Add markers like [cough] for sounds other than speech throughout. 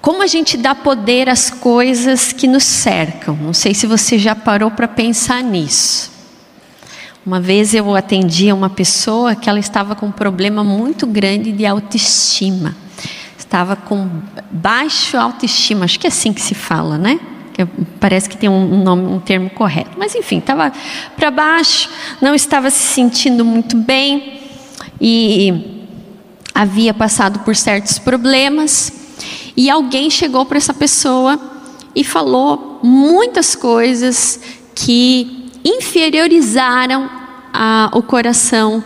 Como a gente dá poder às coisas que nos cercam? Não sei se você já parou para pensar nisso. Uma vez eu atendi uma pessoa que ela estava com um problema muito grande de autoestima. Estava com baixo autoestima, acho que é assim que se fala, né? Parece que tem um, nome, um termo correto. Mas enfim, estava para baixo, não estava se sentindo muito bem e havia passado por certos problemas. E alguém chegou para essa pessoa e falou muitas coisas que inferiorizaram a, o coração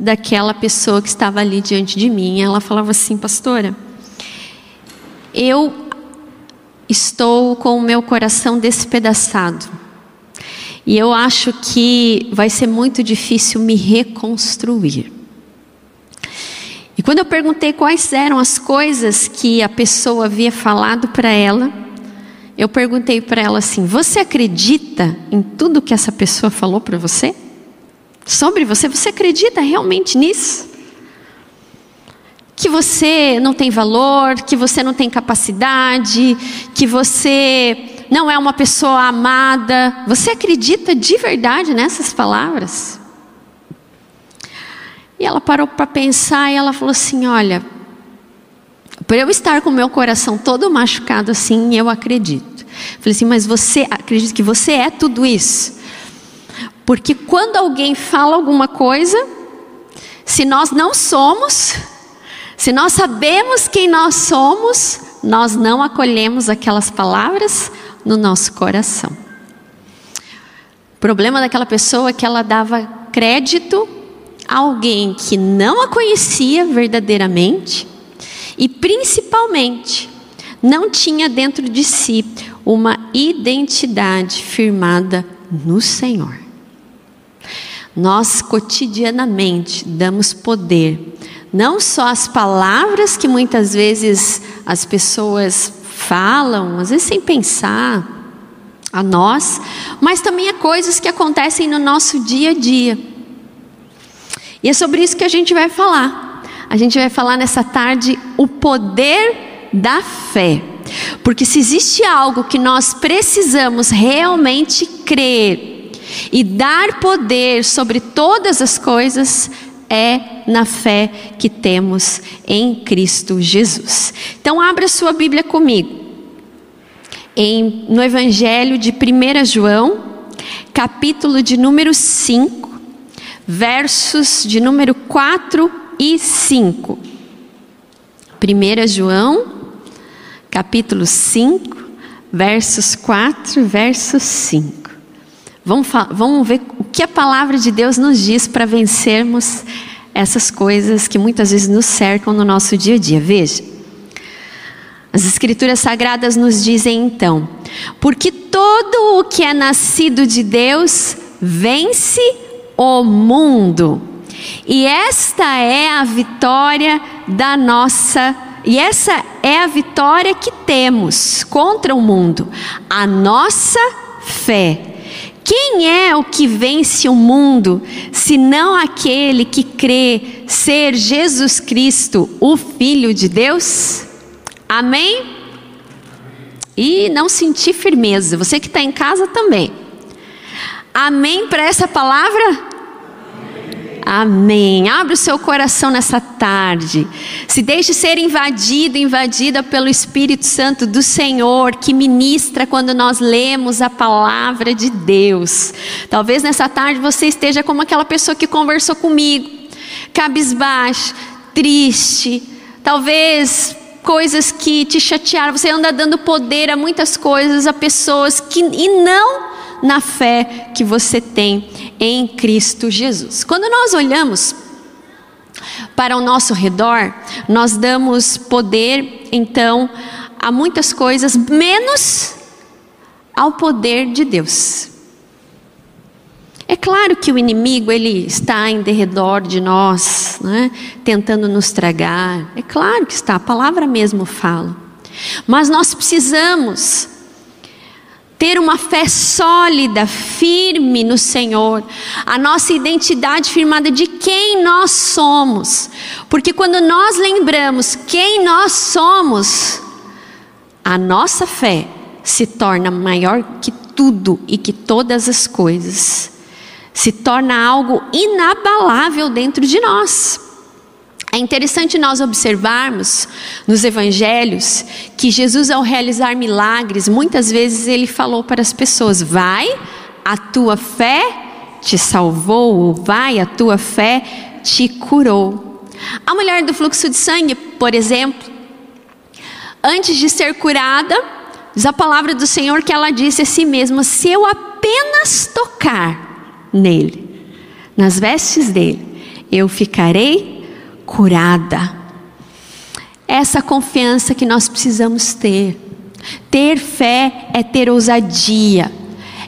daquela pessoa que estava ali diante de mim. Ela falava assim, pastora, eu estou com o meu coração despedaçado. E eu acho que vai ser muito difícil me reconstruir. Quando eu perguntei quais eram as coisas que a pessoa havia falado para ela, eu perguntei para ela assim: Você acredita em tudo que essa pessoa falou para você? Sobre você? Você acredita realmente nisso? Que você não tem valor, que você não tem capacidade, que você não é uma pessoa amada. Você acredita de verdade nessas palavras? E ela parou para pensar e ela falou assim: Olha, por eu estar com o meu coração todo machucado assim, eu acredito. Falei assim, mas você acredita que você é tudo isso? Porque quando alguém fala alguma coisa, se nós não somos, se nós sabemos quem nós somos, nós não acolhemos aquelas palavras no nosso coração. O problema daquela pessoa é que ela dava crédito alguém que não a conhecia verdadeiramente e, principalmente, não tinha dentro de si uma identidade firmada no Senhor. Nós cotidianamente damos poder, não só às palavras que muitas vezes as pessoas falam, às vezes sem pensar, a nós, mas também a coisas que acontecem no nosso dia a dia. E é sobre isso que a gente vai falar. A gente vai falar nessa tarde o poder da fé. Porque se existe algo que nós precisamos realmente crer e dar poder sobre todas as coisas, é na fé que temos em Cristo Jesus. Então, abra sua Bíblia comigo. Em, no Evangelho de 1 João, capítulo de número 5 versos de número 4 e 5. 1 João, capítulo 5, versos 4 e versos 5. Vamos, vamos ver o que a palavra de Deus nos diz para vencermos essas coisas que muitas vezes nos cercam no nosso dia a dia. Veja. As Escrituras Sagradas nos dizem então: porque todo o que é nascido de Deus vence o mundo. E esta é a vitória da nossa, e essa é a vitória que temos contra o mundo, a nossa fé. Quem é o que vence o mundo, senão aquele que crê ser Jesus Cristo, o Filho de Deus? Amém? E não sentir firmeza, você que está em casa também. Amém para essa palavra? Amém. Abre o seu coração nessa tarde. Se deixe ser invadido, invadida pelo Espírito Santo do Senhor, que ministra quando nós lemos a palavra de Deus. Talvez nessa tarde você esteja como aquela pessoa que conversou comigo, cabisbaixo, triste, talvez coisas que te chatearam, você anda dando poder a muitas coisas, a pessoas que e não na fé que você tem em Cristo Jesus. Quando nós olhamos para o nosso redor, nós damos poder, então, a muitas coisas, menos ao poder de Deus. É claro que o inimigo ele está em derredor de nós, né, tentando nos tragar. É claro que está, a palavra mesmo fala. Mas nós precisamos ter uma fé sólida, firme no Senhor, a nossa identidade firmada de quem nós somos, porque quando nós lembramos quem nós somos, a nossa fé se torna maior que tudo e que todas as coisas, se torna algo inabalável dentro de nós. É interessante nós observarmos nos evangelhos que Jesus, ao realizar milagres, muitas vezes ele falou para as pessoas: Vai, a tua fé te salvou, ou vai, a tua fé te curou. A mulher do fluxo de sangue, por exemplo, antes de ser curada, diz a palavra do Senhor que ela disse a si mesma: Se eu apenas tocar nele, nas vestes dele, eu ficarei curada. Essa confiança que nós precisamos ter. Ter fé é ter ousadia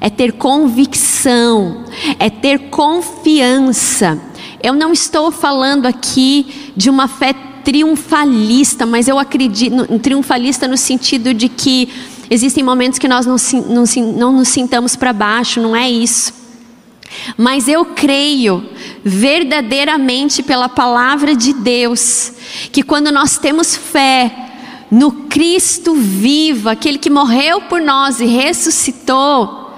é ter convicção, é ter confiança. Eu não estou falando aqui de uma fé triunfalista, mas eu acredito, triunfalista no sentido de que existem momentos que nós não, não, não nos sintamos para baixo, não é isso. Mas eu creio verdadeiramente pela palavra de Deus, que quando nós temos fé no Cristo vivo, aquele que morreu por nós e ressuscitou,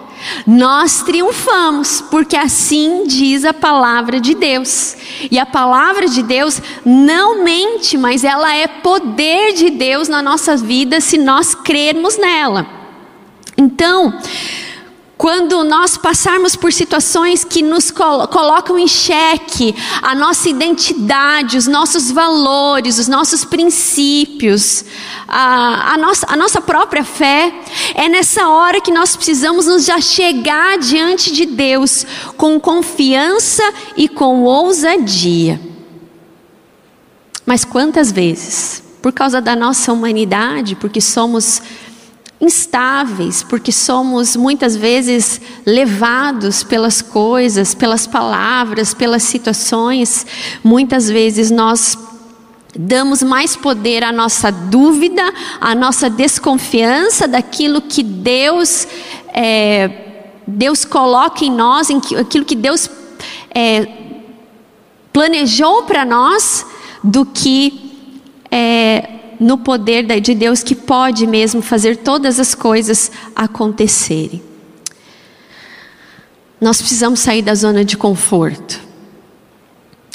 nós triunfamos, porque assim diz a palavra de Deus. E a palavra de Deus não mente, mas ela é poder de Deus na nossa vida se nós crermos nela. Então, quando nós passarmos por situações que nos colocam em xeque a nossa identidade, os nossos valores, os nossos princípios, a, a, nossa, a nossa própria fé, é nessa hora que nós precisamos nos já chegar diante de Deus com confiança e com ousadia. Mas quantas vezes, por causa da nossa humanidade, porque somos instáveis, porque somos muitas vezes levados pelas coisas, pelas palavras, pelas situações. Muitas vezes nós damos mais poder à nossa dúvida, à nossa desconfiança daquilo que Deus é, Deus coloca em nós, em aquilo que Deus é, planejou para nós, do que é, no poder de Deus que pode mesmo fazer todas as coisas acontecerem. Nós precisamos sair da zona de conforto.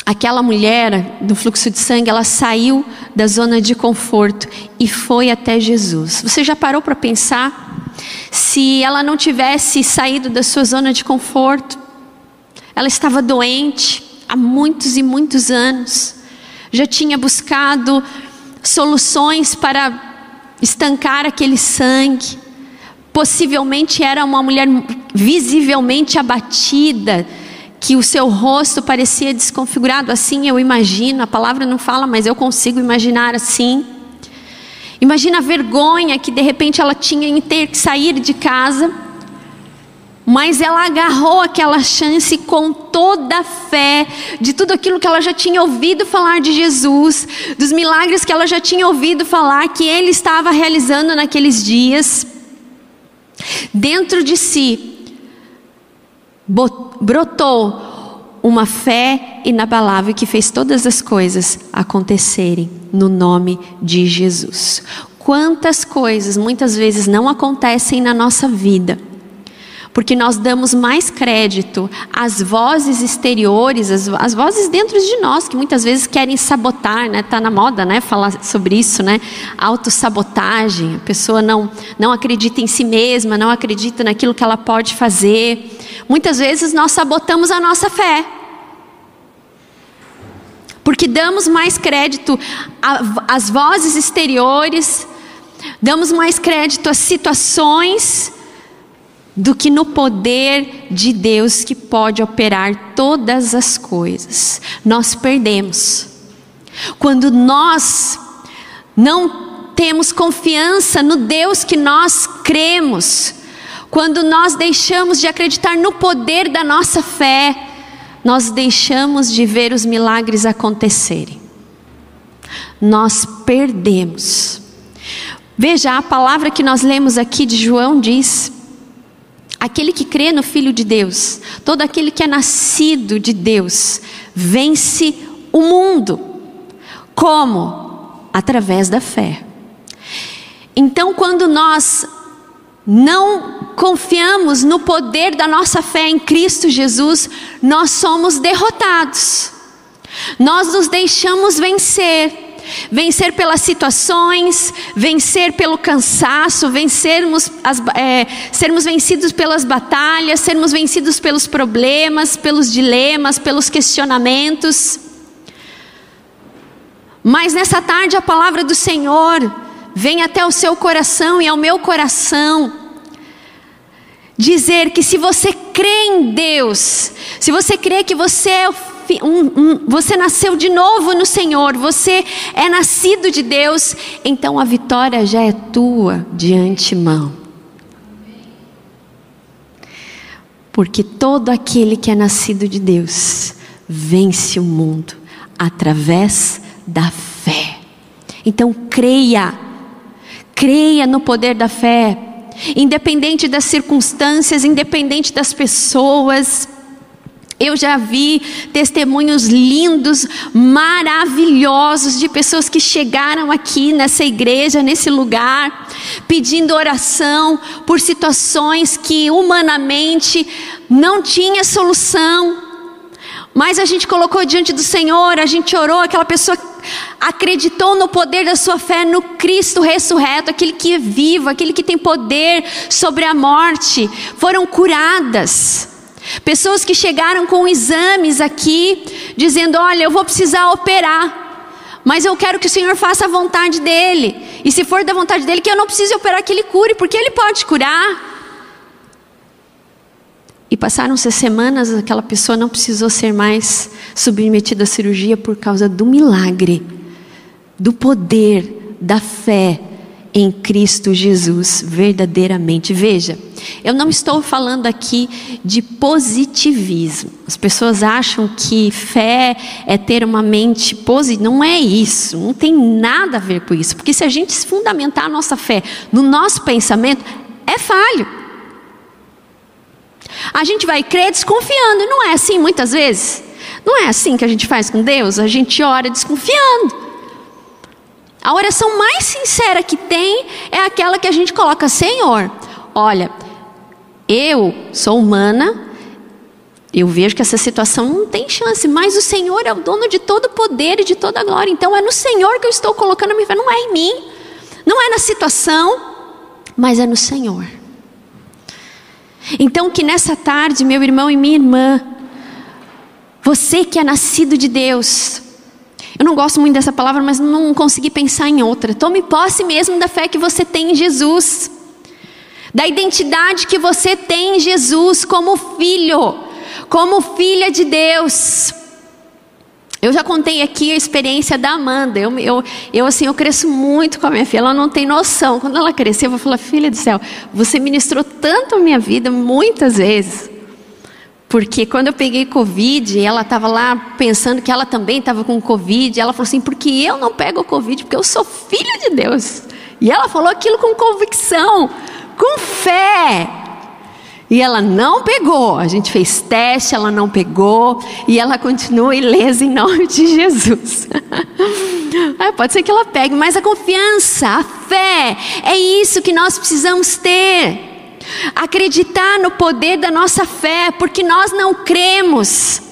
Aquela mulher do fluxo de sangue, ela saiu da zona de conforto e foi até Jesus. Você já parou para pensar se ela não tivesse saído da sua zona de conforto? Ela estava doente há muitos e muitos anos. Já tinha buscado soluções para estancar aquele sangue. Possivelmente era uma mulher visivelmente abatida, que o seu rosto parecia desconfigurado. Assim eu imagino, a palavra não fala, mas eu consigo imaginar assim. Imagina a vergonha que de repente ela tinha em ter que sair de casa mas ela agarrou aquela chance com toda a fé de tudo aquilo que ela já tinha ouvido falar de Jesus, dos milagres que ela já tinha ouvido falar que ele estava realizando naqueles dias. Dentro de si brotou uma fé inabalável que fez todas as coisas acontecerem no nome de Jesus. Quantas coisas muitas vezes não acontecem na nossa vida porque nós damos mais crédito às vozes exteriores, às, às vozes dentro de nós, que muitas vezes querem sabotar, né? Tá na moda, né? Falar sobre isso, né? Autossabotagem, a pessoa não, não acredita em si mesma, não acredita naquilo que ela pode fazer. Muitas vezes nós sabotamos a nossa fé. Porque damos mais crédito às vozes exteriores, damos mais crédito às situações do que no poder de Deus que pode operar todas as coisas. Nós perdemos. Quando nós não temos confiança no Deus que nós cremos, quando nós deixamos de acreditar no poder da nossa fé, nós deixamos de ver os milagres acontecerem. Nós perdemos. Veja, a palavra que nós lemos aqui de João diz: Aquele que crê no Filho de Deus, todo aquele que é nascido de Deus, vence o mundo. Como? Através da fé. Então, quando nós não confiamos no poder da nossa fé em Cristo Jesus, nós somos derrotados. Nós nos deixamos vencer. Vencer pelas situações, vencer pelo cansaço, vencermos as, é, sermos vencidos pelas batalhas, sermos vencidos pelos problemas, pelos dilemas, pelos questionamentos. Mas nessa tarde a palavra do Senhor vem até o seu coração e ao meu coração dizer que se você crê em Deus, se você crê que você é um, um, você nasceu de novo no Senhor, você é nascido de Deus, então a vitória já é tua de antemão. Porque todo aquele que é nascido de Deus vence o mundo através da fé. Então creia Creia no poder da fé, independente das circunstâncias, independente das pessoas. Eu já vi testemunhos lindos, maravilhosos de pessoas que chegaram aqui nessa igreja, nesse lugar, pedindo oração por situações que humanamente não tinha solução. Mas a gente colocou diante do Senhor, a gente orou, aquela pessoa acreditou no poder da sua fé no Cristo ressurreto, aquele que é vivo, aquele que tem poder sobre a morte, foram curadas. Pessoas que chegaram com exames aqui, dizendo: Olha, eu vou precisar operar, mas eu quero que o Senhor faça a vontade dEle, e se for da vontade dEle, que eu não precise operar, que Ele cure, porque Ele pode curar. E passaram-se semanas, aquela pessoa não precisou ser mais submetida à cirurgia por causa do milagre, do poder, da fé em Cristo Jesus, verdadeiramente. Veja, eu não estou falando aqui de positivismo. As pessoas acham que fé é ter uma mente positiva. Não é isso, não tem nada a ver com isso. Porque se a gente fundamentar a nossa fé no nosso pensamento, é falho. A gente vai crer desconfiando, e não é assim muitas vezes? Não é assim que a gente faz com Deus? A gente ora desconfiando. A oração mais sincera que tem é aquela que a gente coloca: Senhor, olha, eu sou humana, eu vejo que essa situação não tem chance, mas o Senhor é o dono de todo o poder e de toda a glória. Então é no Senhor que eu estou colocando a minha fé, não é em mim, não é na situação, mas é no Senhor. Então, que nessa tarde, meu irmão e minha irmã, você que é nascido de Deus, eu não gosto muito dessa palavra, mas não consegui pensar em outra. Tome posse mesmo da fé que você tem em Jesus, da identidade que você tem em Jesus como filho, como filha de Deus. Eu já contei aqui a experiência da Amanda. Eu, eu, eu, assim, eu cresço muito com a minha filha. Ela não tem noção. Quando ela crescer, eu vou falar: Filha do céu, você ministrou tanto a minha vida muitas vezes. Porque quando eu peguei Covid, ela estava lá pensando que ela também estava com Covid. Ela falou assim: Porque eu não pego Covid? Porque eu sou filha de Deus. E ela falou aquilo com convicção, com fé. E ela não pegou. A gente fez teste, ela não pegou. E ela continua ilesa em nome de Jesus. [laughs] ah, pode ser que ela pegue, mas a confiança, a fé, é isso que nós precisamos ter. Acreditar no poder da nossa fé, porque nós não cremos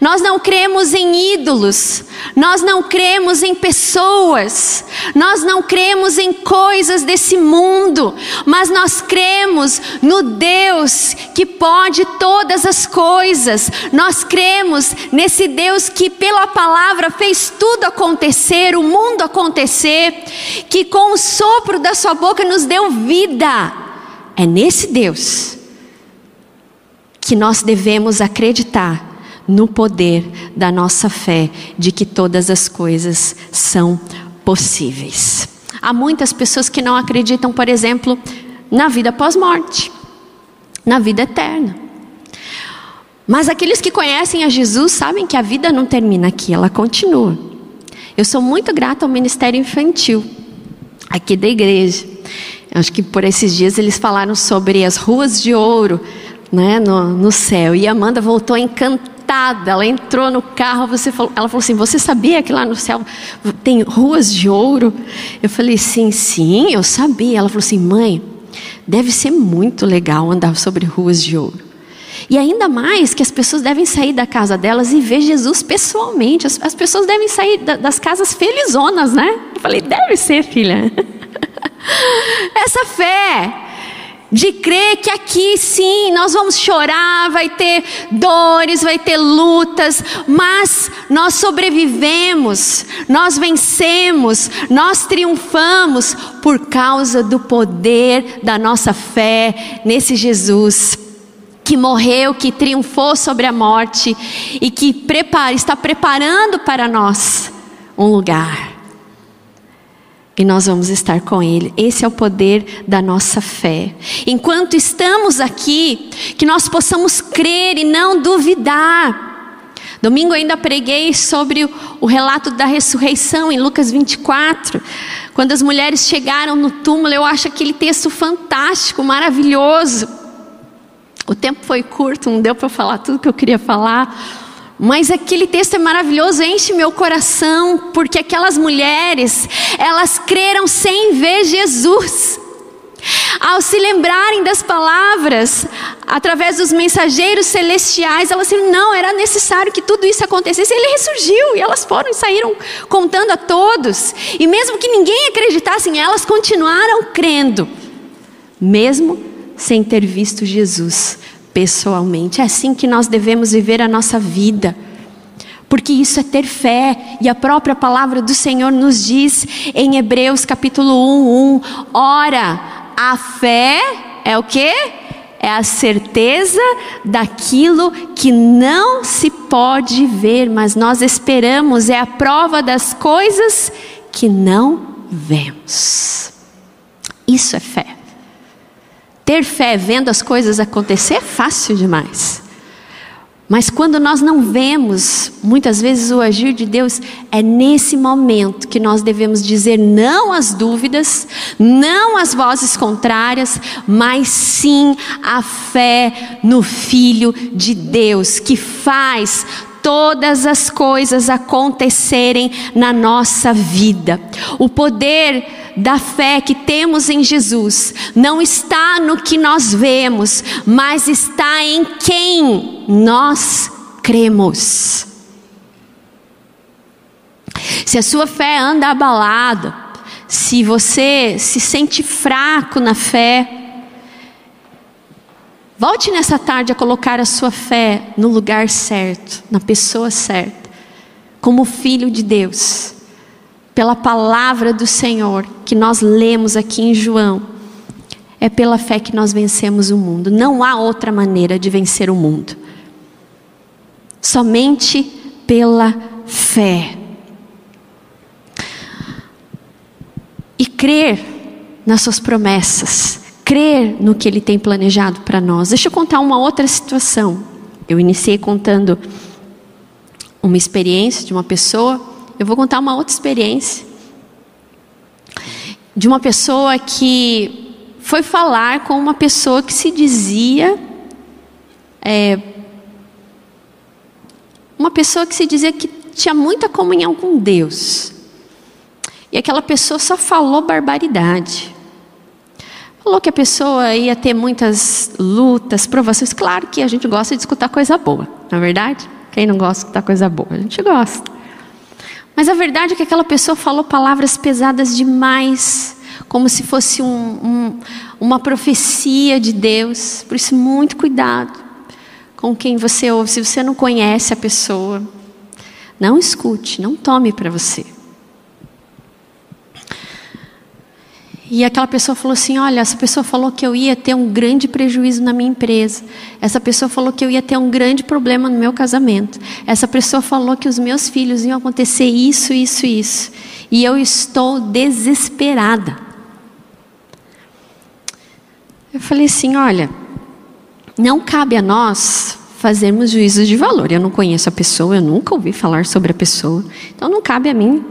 nós não cremos em ídolos, nós não cremos em pessoas, nós não cremos em coisas desse mundo, mas nós cremos no Deus que pode todas as coisas. Nós cremos nesse Deus que, pela palavra, fez tudo acontecer, o mundo acontecer, que com o sopro da Sua boca nos deu vida. É nesse Deus que nós devemos acreditar no poder da nossa fé de que todas as coisas são possíveis. Há muitas pessoas que não acreditam, por exemplo, na vida pós-morte, na vida eterna. Mas aqueles que conhecem a Jesus sabem que a vida não termina aqui, ela continua. Eu sou muito grata ao ministério infantil aqui da igreja. Acho que por esses dias eles falaram sobre as ruas de ouro né, no, no céu. E Amanda voltou encantada. Ela entrou no carro, você falou, ela falou assim: Você sabia que lá no céu tem ruas de ouro? Eu falei: Sim, sim, eu sabia. Ela falou assim: Mãe, deve ser muito legal andar sobre ruas de ouro. E ainda mais que as pessoas devem sair da casa delas e ver Jesus pessoalmente. As, as pessoas devem sair da, das casas felizonas, né? Eu falei: Deve ser, filha. [laughs] Essa fé de crer que aqui sim nós vamos chorar, vai ter dores, vai ter lutas, mas nós sobrevivemos, nós vencemos, nós triunfamos por causa do poder da nossa fé nesse Jesus que morreu, que triunfou sobre a morte e que prepara, está preparando para nós um lugar e nós vamos estar com Ele. Esse é o poder da nossa fé. Enquanto estamos aqui, que nós possamos crer e não duvidar. Domingo ainda preguei sobre o, relato da ressurreição em Lucas 24. Quando as mulheres chegaram no túmulo, eu acho aquele texto fantástico, maravilhoso. O tempo foi curto, não deu para falar tudo que eu queria falar. Mas aquele texto é maravilhoso, enche meu coração, porque aquelas mulheres, elas creram sem ver Jesus. Ao se lembrarem das palavras, através dos mensageiros celestiais, elas disseram: não, era necessário que tudo isso acontecesse. Ele ressurgiu, e elas foram e saíram contando a todos. E mesmo que ninguém acreditasse em elas, continuaram crendo, mesmo sem ter visto Jesus pessoalmente. É assim que nós devemos viver a nossa vida. Porque isso é ter fé, e a própria palavra do Senhor nos diz em Hebreus capítulo 1, 1, ora, a fé é o que? É a certeza daquilo que não se pode ver, mas nós esperamos, é a prova das coisas que não vemos. Isso é fé. Ter fé vendo as coisas acontecer é fácil demais. Mas quando nós não vemos, muitas vezes, o agir de Deus, é nesse momento que nós devemos dizer não às dúvidas, não às vozes contrárias, mas sim a fé no Filho de Deus, que faz todas as coisas acontecerem na nossa vida. O poder da fé que temos em Jesus não está no que nós vemos, mas está em quem nós cremos. Se a sua fé anda abalada, se você se sente fraco na fé, Volte nessa tarde a colocar a sua fé no lugar certo, na pessoa certa, como filho de Deus, pela palavra do Senhor que nós lemos aqui em João. É pela fé que nós vencemos o mundo. Não há outra maneira de vencer o mundo. Somente pela fé. E crer nas suas promessas crer no que Ele tem planejado para nós. Deixa eu contar uma outra situação. Eu iniciei contando uma experiência de uma pessoa, eu vou contar uma outra experiência de uma pessoa que foi falar com uma pessoa que se dizia é, uma pessoa que se dizia que tinha muita comunhão com Deus. E aquela pessoa só falou barbaridade. Falou que a pessoa ia ter muitas lutas, provações. Claro que a gente gosta de escutar coisa boa, não é verdade? Quem não gosta de escutar coisa boa? A gente gosta. Mas a verdade é que aquela pessoa falou palavras pesadas demais, como se fosse um, um, uma profecia de Deus. Por isso, muito cuidado com quem você ouve. Se você não conhece a pessoa, não escute, não tome para você. E aquela pessoa falou assim: Olha, essa pessoa falou que eu ia ter um grande prejuízo na minha empresa. Essa pessoa falou que eu ia ter um grande problema no meu casamento. Essa pessoa falou que os meus filhos iam acontecer isso, isso, isso. E eu estou desesperada. Eu falei assim: Olha, não cabe a nós fazermos juízos de valor. Eu não conheço a pessoa, eu nunca ouvi falar sobre a pessoa. Então não cabe a mim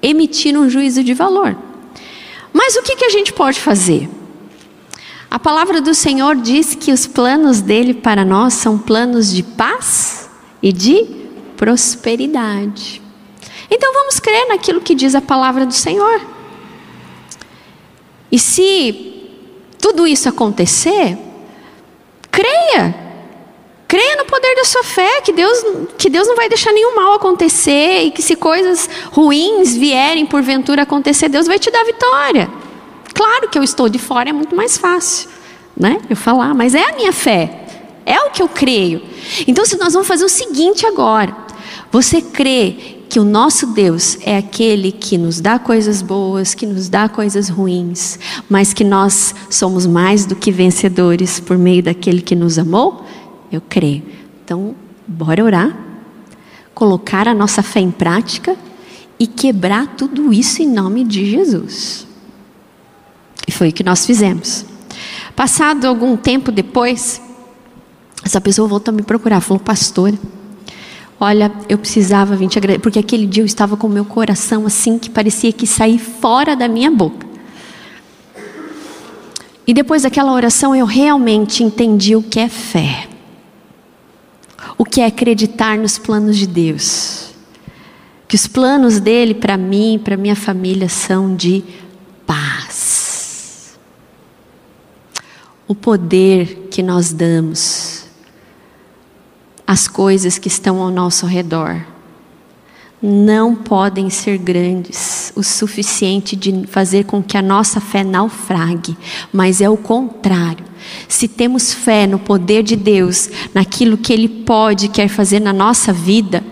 emitir um juízo de valor. Mas o que, que a gente pode fazer? A palavra do Senhor diz que os planos dele para nós são planos de paz e de prosperidade. Então vamos crer naquilo que diz a palavra do Senhor. E se tudo isso acontecer. Creia no poder da sua fé, que Deus, que Deus não vai deixar nenhum mal acontecer e que se coisas ruins vierem porventura acontecer, Deus vai te dar vitória. Claro que eu estou de fora é muito mais fácil, né? Eu falar, mas é a minha fé. É o que eu creio. Então, se nós vamos fazer o seguinte agora, você crê que o nosso Deus é aquele que nos dá coisas boas, que nos dá coisas ruins, mas que nós somos mais do que vencedores por meio daquele que nos amou? Eu creio. Então, bora orar, colocar a nossa fé em prática e quebrar tudo isso em nome de Jesus. E foi o que nós fizemos. Passado algum tempo depois, essa pessoa voltou a me procurar, falou, pastora. Olha, eu precisava vir te agradecer, porque aquele dia eu estava com o meu coração assim que parecia que sair fora da minha boca. E depois daquela oração eu realmente entendi o que é fé. O que é acreditar nos planos de Deus. Que os planos dele para mim, para minha família são de paz. O poder que nós damos as coisas que estão ao nosso redor não podem ser grandes o suficiente de fazer com que a nossa fé naufrague, mas é o contrário. Se temos fé no poder de Deus, naquilo que Ele pode quer fazer na nossa vida,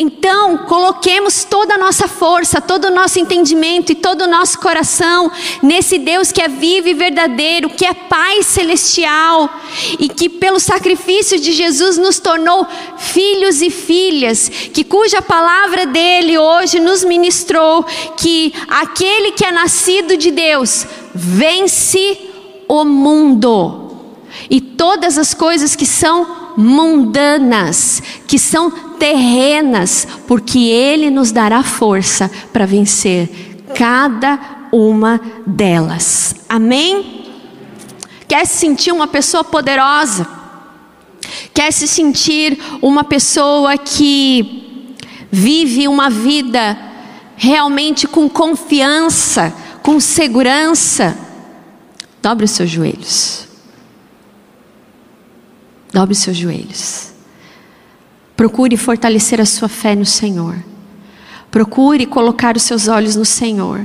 então, coloquemos toda a nossa força, todo o nosso entendimento e todo o nosso coração nesse Deus que é vivo e verdadeiro, que é Pai celestial e que, pelo sacrifício de Jesus, nos tornou filhos e filhas, que cuja palavra dele hoje nos ministrou que aquele que é nascido de Deus vence o mundo e todas as coisas que são mundanas, que são terrenas, porque Ele nos dará força para vencer cada uma delas. Amém? Quer se sentir uma pessoa poderosa? Quer se sentir uma pessoa que vive uma vida realmente com confiança, com segurança? Dobre os seus joelhos. Dobre seus joelhos. Procure fortalecer a sua fé no Senhor. Procure colocar os seus olhos no Senhor.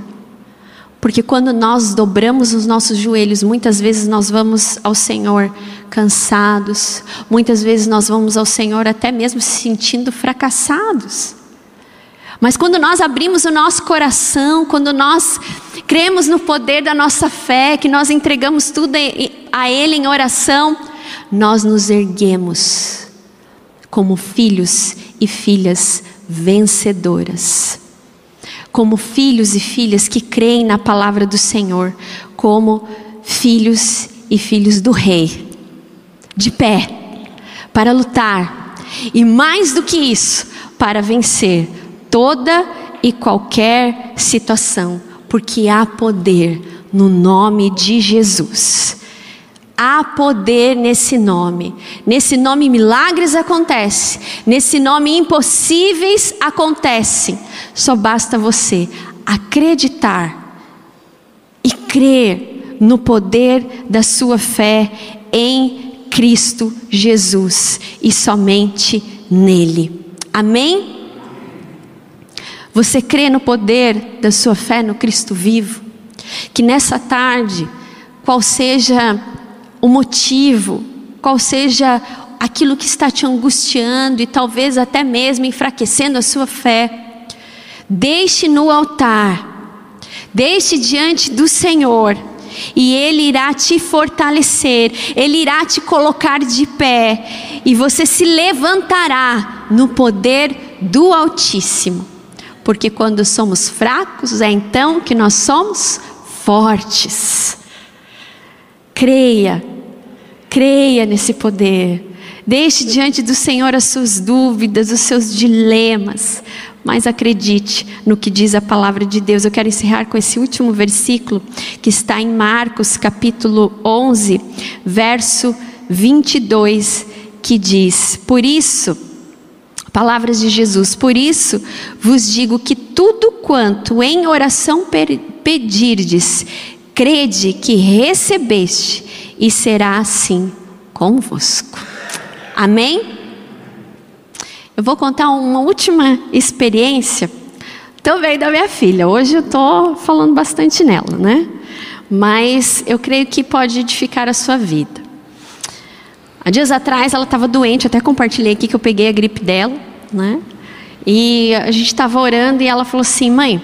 Porque quando nós dobramos os nossos joelhos, muitas vezes nós vamos ao Senhor cansados, muitas vezes nós vamos ao Senhor até mesmo se sentindo fracassados. Mas quando nós abrimos o nosso coração, quando nós cremos no poder da nossa fé, que nós entregamos tudo a Ele em oração, nós nos erguemos como filhos e filhas vencedoras. Como filhos e filhas que creem na palavra do Senhor, como filhos e filhos do Rei, de pé, para lutar, e mais do que isso, para vencer toda e qualquer situação, porque há poder no nome de Jesus. Há poder nesse nome. Nesse nome milagres acontecem. Nesse nome impossíveis acontecem. Só basta você acreditar e crer no poder da sua fé em Cristo Jesus e somente nele. Amém? Você crê no poder da sua fé no Cristo vivo? Que nessa tarde, qual seja o motivo, qual seja aquilo que está te angustiando e talvez até mesmo enfraquecendo a sua fé, deixe no altar, deixe diante do Senhor. E Ele irá te fortalecer, Ele irá te colocar de pé, e você se levantará no poder do Altíssimo. Porque quando somos fracos, é então que nós somos fortes. Creia, creia nesse poder. Deixe diante do Senhor as suas dúvidas, os seus dilemas, mas acredite no que diz a palavra de Deus. Eu quero encerrar com esse último versículo que está em Marcos, capítulo 11, verso 22, que diz: Por isso, palavras de Jesus, por isso vos digo que tudo quanto em oração pedirdes, crede que recebeste, e será assim convosco. Amém? Eu vou contar uma última experiência também da minha filha. Hoje eu estou falando bastante nela, né? Mas eu creio que pode edificar a sua vida. Há dias atrás ela estava doente, até compartilhei aqui que eu peguei a gripe dela, né? E a gente estava orando e ela falou assim: mãe,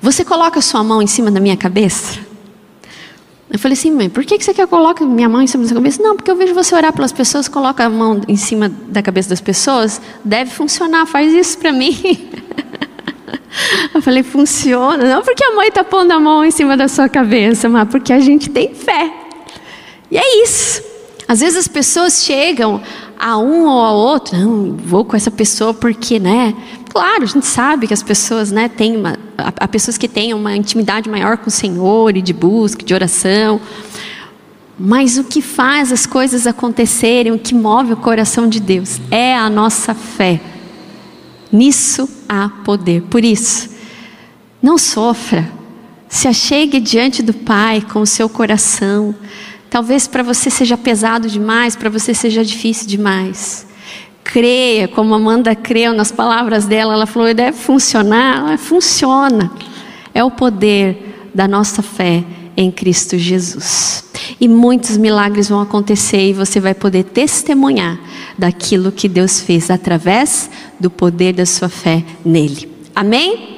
você coloca sua mão em cima da minha cabeça? Eu falei assim, mãe, por que você quer colocar minha mão em cima da sua cabeça? Não, porque eu vejo você orar pelas pessoas, coloca a mão em cima da cabeça das pessoas, deve funcionar, faz isso para mim. [laughs] Eu falei, funciona. Não porque a mãe está pondo a mão em cima da sua cabeça, mas porque a gente tem fé. E é isso. Às vezes as pessoas chegam a um ou a outro, não, vou com essa pessoa porque, né? Claro, a gente sabe que as pessoas, né, têm uma, há pessoas que têm uma intimidade maior com o Senhor e de busca, de oração. Mas o que faz as coisas acontecerem, o que move o coração de Deus é a nossa fé. Nisso há poder. Por isso, não sofra. Se achegue diante do Pai com o seu coração. Talvez para você seja pesado demais, para você seja difícil demais. Creia, como Amanda creu nas palavras dela, ela falou: deve funcionar. Ela funciona. É o poder da nossa fé em Cristo Jesus. E muitos milagres vão acontecer e você vai poder testemunhar daquilo que Deus fez através do poder da sua fé nele. Amém?